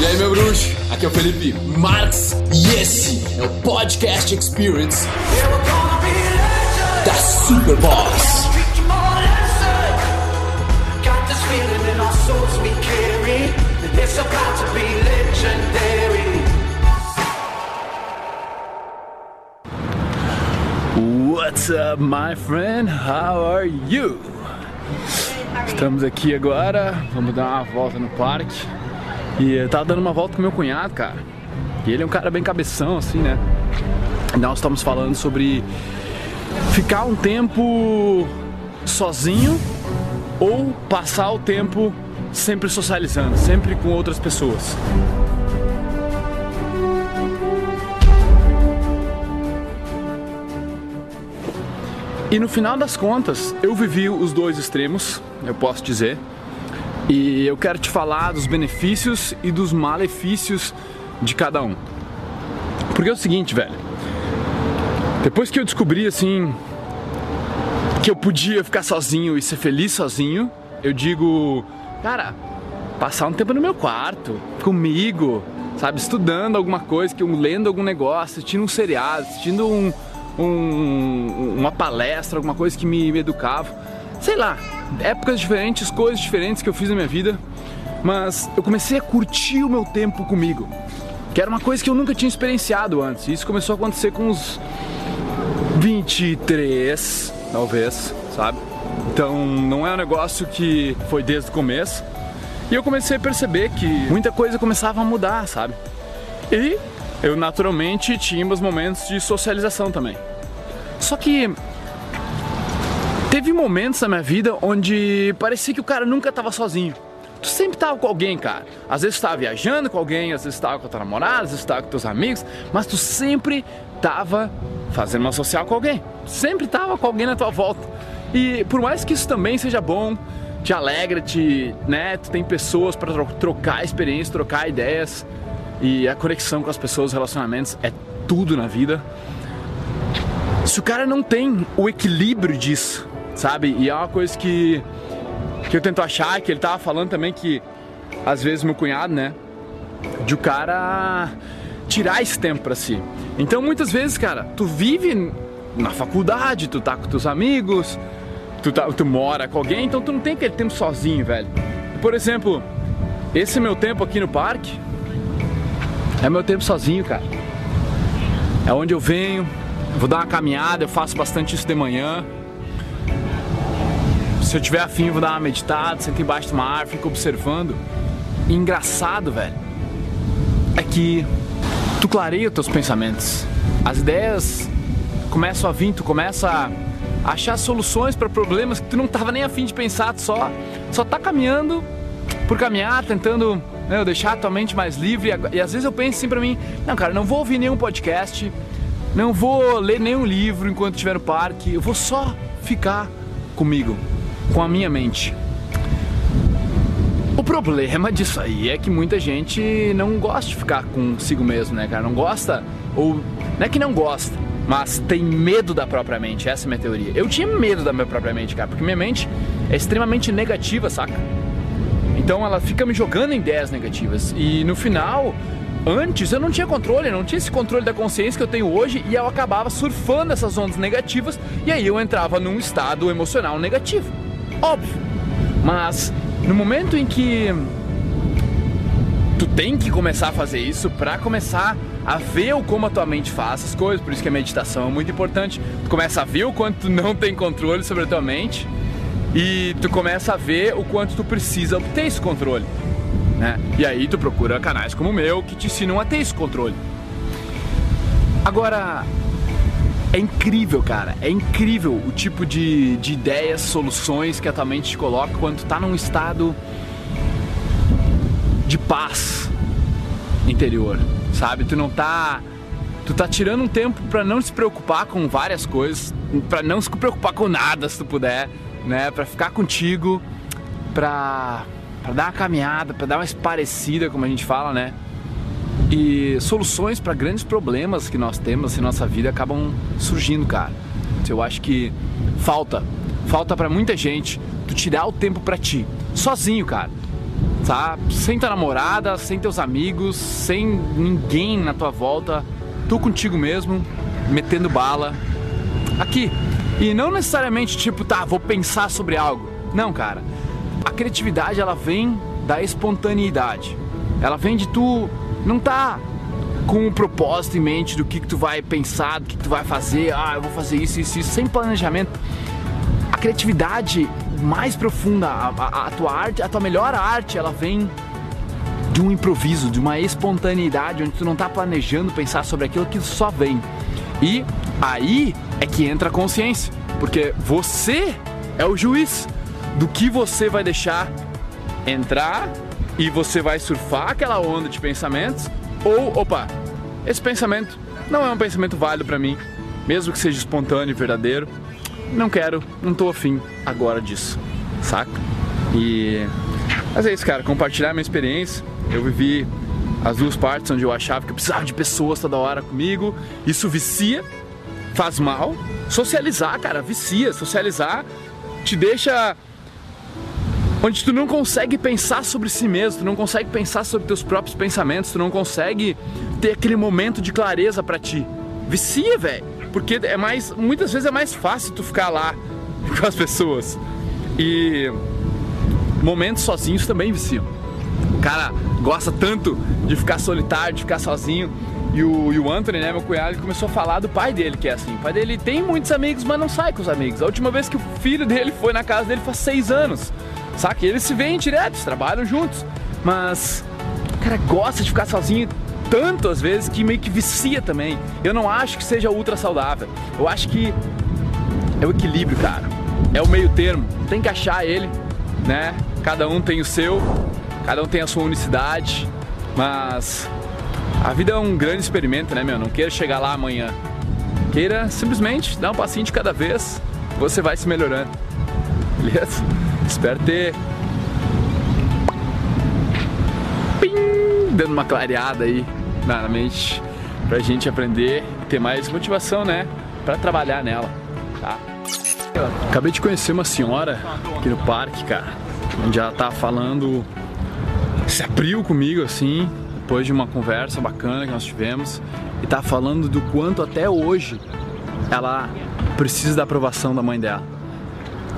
E aí, meu bruxo? Aqui é o Felipe Marx e esse é o Podcast Experience da Super Boss. What's up, my friend? How are you? Estamos aqui agora, vamos dar uma volta no parque. E eu tava dando uma volta com meu cunhado, cara. E ele é um cara bem cabeção, assim, né? Nós estamos falando sobre ficar um tempo sozinho ou passar o tempo sempre socializando, sempre com outras pessoas. E no final das contas, eu vivi os dois extremos, eu posso dizer. E eu quero te falar dos benefícios e dos malefícios de cada um. Porque é o seguinte, velho. Depois que eu descobri assim que eu podia ficar sozinho e ser feliz sozinho, eu digo, cara, passar um tempo no meu quarto, comigo, sabe, estudando alguma coisa, que lendo algum negócio, assistindo um seriado, assistindo um, um, uma palestra, alguma coisa que me, me educava. Sei lá, épocas diferentes, coisas diferentes que eu fiz na minha vida, mas eu comecei a curtir o meu tempo comigo, que era uma coisa que eu nunca tinha experienciado antes. Isso começou a acontecer com uns 23, talvez, sabe? Então não é um negócio que foi desde o começo. E eu comecei a perceber que muita coisa começava a mudar, sabe? E eu naturalmente tinha meus momentos de socialização também. Só que teve momentos na minha vida onde parecia que o cara nunca estava sozinho. Tu sempre tava com alguém, cara. Às vezes tu tava viajando com alguém, às vezes tava com a tua namorada, às vezes tava com teus amigos, mas tu sempre tava fazendo uma social com alguém. Sempre tava com alguém na tua volta. E por mais que isso também seja bom, te alegra, te, né, tu tem pessoas para trocar experiências, trocar ideias e a conexão com as pessoas, os relacionamentos é tudo na vida. Se o cara não tem o equilíbrio disso, sabe? E é uma coisa que que eu tento achar, que ele tava falando também que às vezes meu cunhado, né, de o cara tirar esse tempo para si. Então muitas vezes, cara, tu vive na faculdade, tu tá com teus amigos, tu, tá, tu mora com alguém, então tu não tem aquele tempo sozinho, velho. Por exemplo, esse meu tempo aqui no parque é meu tempo sozinho, cara. É onde eu venho, vou dar uma caminhada, eu faço bastante isso de manhã. Se eu tiver afim, vou dar uma meditada, sento embaixo de uma árvore, fico observando. E engraçado, velho, é que tu clareia os teus pensamentos. As ideias começam a vir, tu começa a achar soluções para problemas que tu não tava nem afim de pensar, tu só, só tá caminhando por caminhar, tentando meu, deixar a tua mente mais livre. E às vezes eu penso assim pra mim, não, cara, não vou ouvir nenhum podcast, não vou ler nenhum livro enquanto estiver no parque, eu vou só ficar comigo, com a minha mente. O problema disso aí é que muita gente não gosta de ficar consigo mesmo, né, cara? Não gosta, ou não é que não gosta, mas tem medo da própria mente, essa é a minha teoria. Eu tinha medo da minha própria mente, cara, porque minha mente é extremamente negativa, saca? Então ela fica me jogando em ideias negativas. E no final, antes eu não tinha controle, não tinha esse controle da consciência que eu tenho hoje e eu acabava surfando essas ondas negativas e aí eu entrava num estado emocional negativo. Óbvio. Mas no momento em que tu tem que começar a fazer isso para começar a ver o como a tua mente faz as coisas, por isso que a meditação é muito importante. Tu começa a ver o quanto tu não tem controle sobre a tua mente e tu começa a ver o quanto tu precisa ter esse controle. Né? E aí tu procura canais como o meu que te ensinam a ter esse controle. Agora, é incrível, cara. É incrível o tipo de, de ideias, soluções que a tua mente te coloca quando tu tá num estado de paz interior, sabe? Tu não tá. Tu tá tirando um tempo para não se preocupar com várias coisas, para não se preocupar com nada, se tu puder, né? Para ficar contigo, pra, pra dar uma caminhada, pra dar uma esparecida, como a gente fala, né? E soluções para grandes problemas que nós temos em nossa vida acabam surgindo, cara. Eu acho que falta, falta para muita gente tu tirar o tempo para ti, sozinho, cara. tá? Sem tua namorada, sem teus amigos, sem ninguém na tua volta, tu contigo mesmo, metendo bala. Aqui. E não necessariamente tipo, tá, vou pensar sobre algo. Não, cara. A criatividade ela vem da espontaneidade. Ela vem de tu não tá com um propósito em mente do que, que tu vai pensar, do que, que tu vai fazer, ah, eu vou fazer isso, isso, isso, sem planejamento. A criatividade mais profunda, a, a, a tua arte, a tua melhor arte, ela vem de um improviso, de uma espontaneidade, onde tu não tá planejando pensar sobre aquilo que só vem. E aí é que entra a consciência, porque você é o juiz do que você vai deixar entrar e você vai surfar aquela onda de pensamentos ou, opa, esse pensamento não é um pensamento válido para mim, mesmo que seja espontâneo e verdadeiro. Não quero, não tô afim agora disso, saca? E mas é isso, cara, compartilhar minha experiência. Eu vivi as duas partes onde eu achava que eu precisava de pessoas toda hora comigo. Isso vicia, faz mal. Socializar, cara, vicia. Socializar te deixa onde tu não consegue pensar sobre si mesmo, tu não consegue pensar sobre teus próprios pensamentos, tu não consegue ter aquele momento de clareza para ti. Vicia, velho, porque é mais, muitas vezes é mais fácil tu ficar lá com as pessoas. E momentos sozinhos também viciam. O cara gosta tanto de ficar solitário, de ficar sozinho. E o, e o Anthony, né, meu cunhado, ele começou a falar do pai dele, que é assim. O pai dele tem muitos amigos, mas não sai com os amigos. A última vez que o filho dele foi na casa dele faz seis anos. Saca? E eles se veem direto, trabalham juntos. Mas o cara gosta de ficar sozinho tanto às vezes que meio que vicia também. Eu não acho que seja ultra saudável. Eu acho que é o equilíbrio, cara. É o meio termo. Tem que achar ele, né? Cada um tem o seu, cada um tem a sua unicidade, mas a vida é um grande experimento, né, meu? Não queira chegar lá amanhã. Queira simplesmente dar um passinho de cada vez, você vai se melhorando. Beleza? Espero ter Pim, dando uma clareada aí na mente pra gente aprender e ter mais motivação, né? Pra trabalhar nela, tá? Acabei de conhecer uma senhora aqui no parque, cara, onde ela tá falando, se abriu comigo assim, depois de uma conversa bacana que nós tivemos, e tá falando do quanto até hoje ela precisa da aprovação da mãe dela.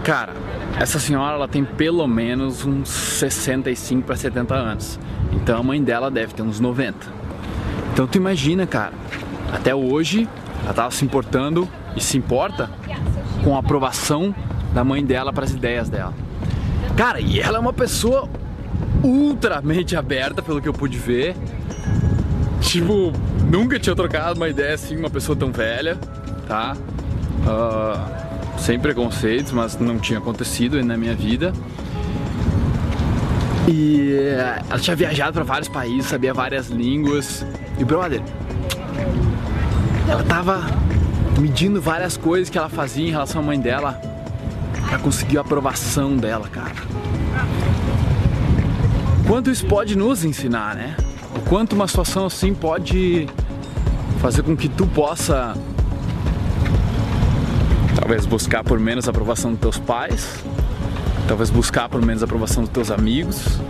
Cara, essa senhora ela tem pelo menos uns 65 para 70 anos. Então a mãe dela deve ter uns 90. Então tu imagina, cara, até hoje ela tava se importando e se importa com a aprovação da mãe dela para as ideias dela. Cara, e ela é uma pessoa ultramente aberta, pelo que eu pude ver. Tipo, nunca tinha trocado uma ideia assim uma pessoa tão velha, tá? Uh, sem preconceitos, mas não tinha acontecido na minha vida. E ela tinha viajado para vários países, sabia várias línguas. E brother, ela tava medindo várias coisas que ela fazia em relação à mãe dela para conseguir a aprovação dela, cara. Quanto isso pode nos ensinar, né? O quanto uma situação assim pode fazer com que tu possa Talvez buscar por menos a aprovação dos teus pais, talvez buscar por menos a aprovação dos teus amigos.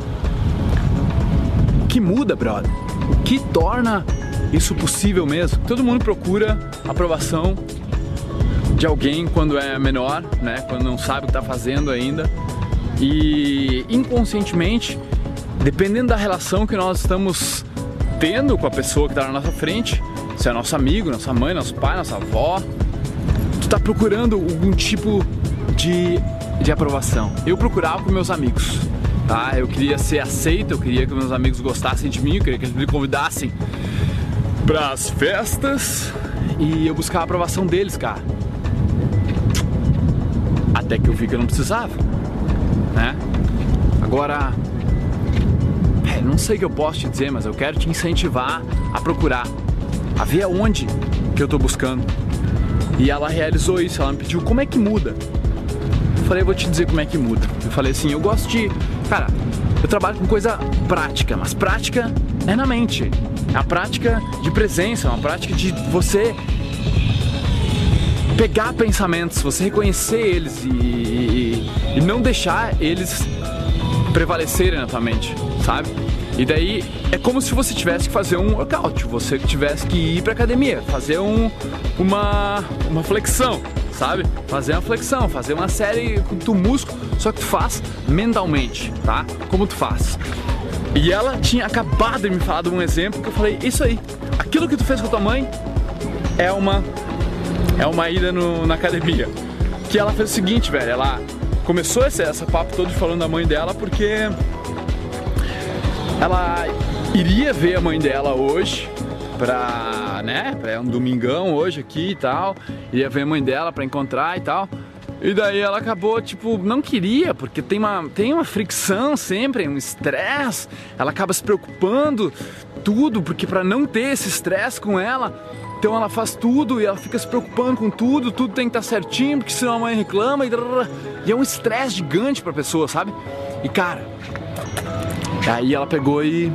O que muda, brother? O que torna isso possível mesmo? Todo mundo procura aprovação de alguém quando é menor, né? Quando não sabe o que está fazendo ainda. E inconscientemente, dependendo da relação que nós estamos tendo com a pessoa que está na nossa frente, se é nosso amigo, nossa mãe, nosso pai, nossa avó, está procurando algum tipo de, de aprovação. Eu procurava com meus amigos, tá? Eu queria ser aceito, eu queria que meus amigos gostassem de mim, eu queria que eles me convidassem para as festas e eu buscava a aprovação deles, cara. Até que eu vi que eu não precisava, né? Agora, é, não sei o que eu posso te dizer, mas eu quero te incentivar a procurar, a ver aonde que eu tô buscando. E ela realizou isso, ela me pediu como é que muda. Eu falei, eu vou te dizer como é que muda. Eu falei assim, eu gosto de. Cara, eu trabalho com coisa prática, mas prática é na mente. É a prática de presença, é uma prática de você pegar pensamentos, você reconhecer eles e, e, e não deixar eles prevalecerem na tua mente, sabe? E daí é como se você tivesse que fazer um workout, você tivesse que ir pra academia, fazer um, uma, uma flexão, sabe? Fazer uma flexão, fazer uma série com tu músculo, só que tu faz mentalmente, tá? Como tu faz. E ela tinha acabado de me falar de um exemplo que eu falei, isso aí, aquilo que tu fez com a tua mãe é uma é uma ida no, na academia. Que ela fez o seguinte, velho, ela começou esse, essa papo todo falando da mãe dela porque ela iria ver a mãe dela hoje pra, né, pra um domingão hoje aqui e tal, iria ver a mãe dela pra encontrar e tal. E daí ela acabou, tipo, não queria, porque tem uma, tem uma fricção sempre, um estresse. Ela acaba se preocupando tudo, porque para não ter esse estresse com ela, então ela faz tudo e ela fica se preocupando com tudo, tudo tem que estar tá certinho, porque senão a mãe reclama e, e é um estresse gigante pra pessoa, sabe? E cara, aí ela pegou e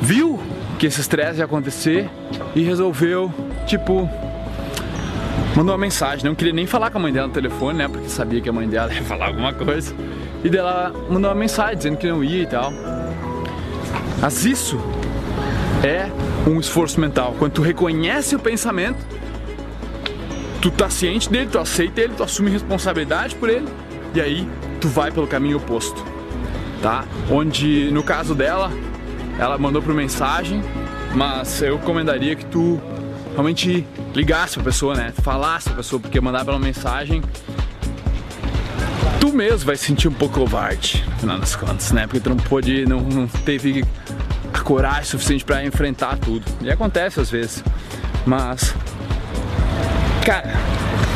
viu que esse estresse ia acontecer e resolveu, tipo, mandou uma mensagem. Não queria nem falar com a mãe dela no telefone, né? Porque sabia que a mãe dela ia falar alguma coisa. E dela mandou uma mensagem dizendo que não ia e tal. Mas isso é um esforço mental. Quando tu reconhece o pensamento, tu tá ciente dele, tu aceita ele, tu assume responsabilidade por ele, e aí tu vai pelo caminho oposto, tá? Onde no caso dela, ela mandou por mensagem, mas eu recomendaria que tu realmente ligasse a pessoa, né? Falasse a pessoa, porque mandar pela mensagem tu mesmo vai sentir um pouco covarde, no final das contas, né? Porque tu não pôde, não, não teve a coragem suficiente para enfrentar tudo. E acontece às vezes. Mas, cara,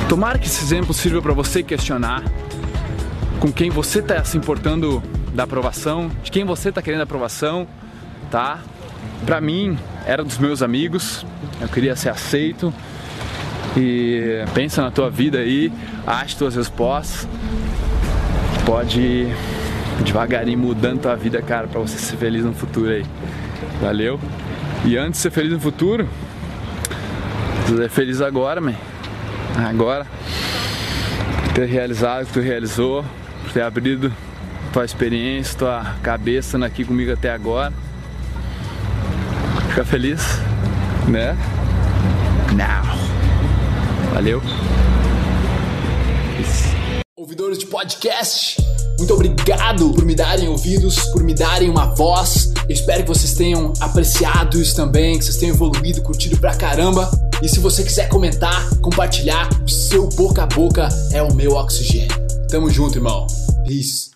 tomara que esse exemplo sirva para você questionar com quem você tá se importando da aprovação, de quem você tá querendo aprovação, tá? Para mim, era dos meus amigos, eu queria ser aceito. E pensa na tua vida aí, ache tuas respostas. Pode devagarinho mudando tua vida, cara, para você ser feliz no futuro aí. Valeu? E antes de ser feliz no futuro, ser feliz agora, man. Agora. Ter realizado o que tu realizou, ter abrido tua experiência, tua cabeça aqui comigo até agora. Fica feliz, né? Now. Valeu. Ouvidores de podcast, muito obrigado por me darem ouvidos, por me darem uma voz. Eu espero que vocês tenham apreciado isso também, que vocês tenham evoluído, curtido pra caramba. E se você quiser comentar, compartilhar, o seu boca a boca é o meu oxigênio. Tamo junto, irmão. Peace.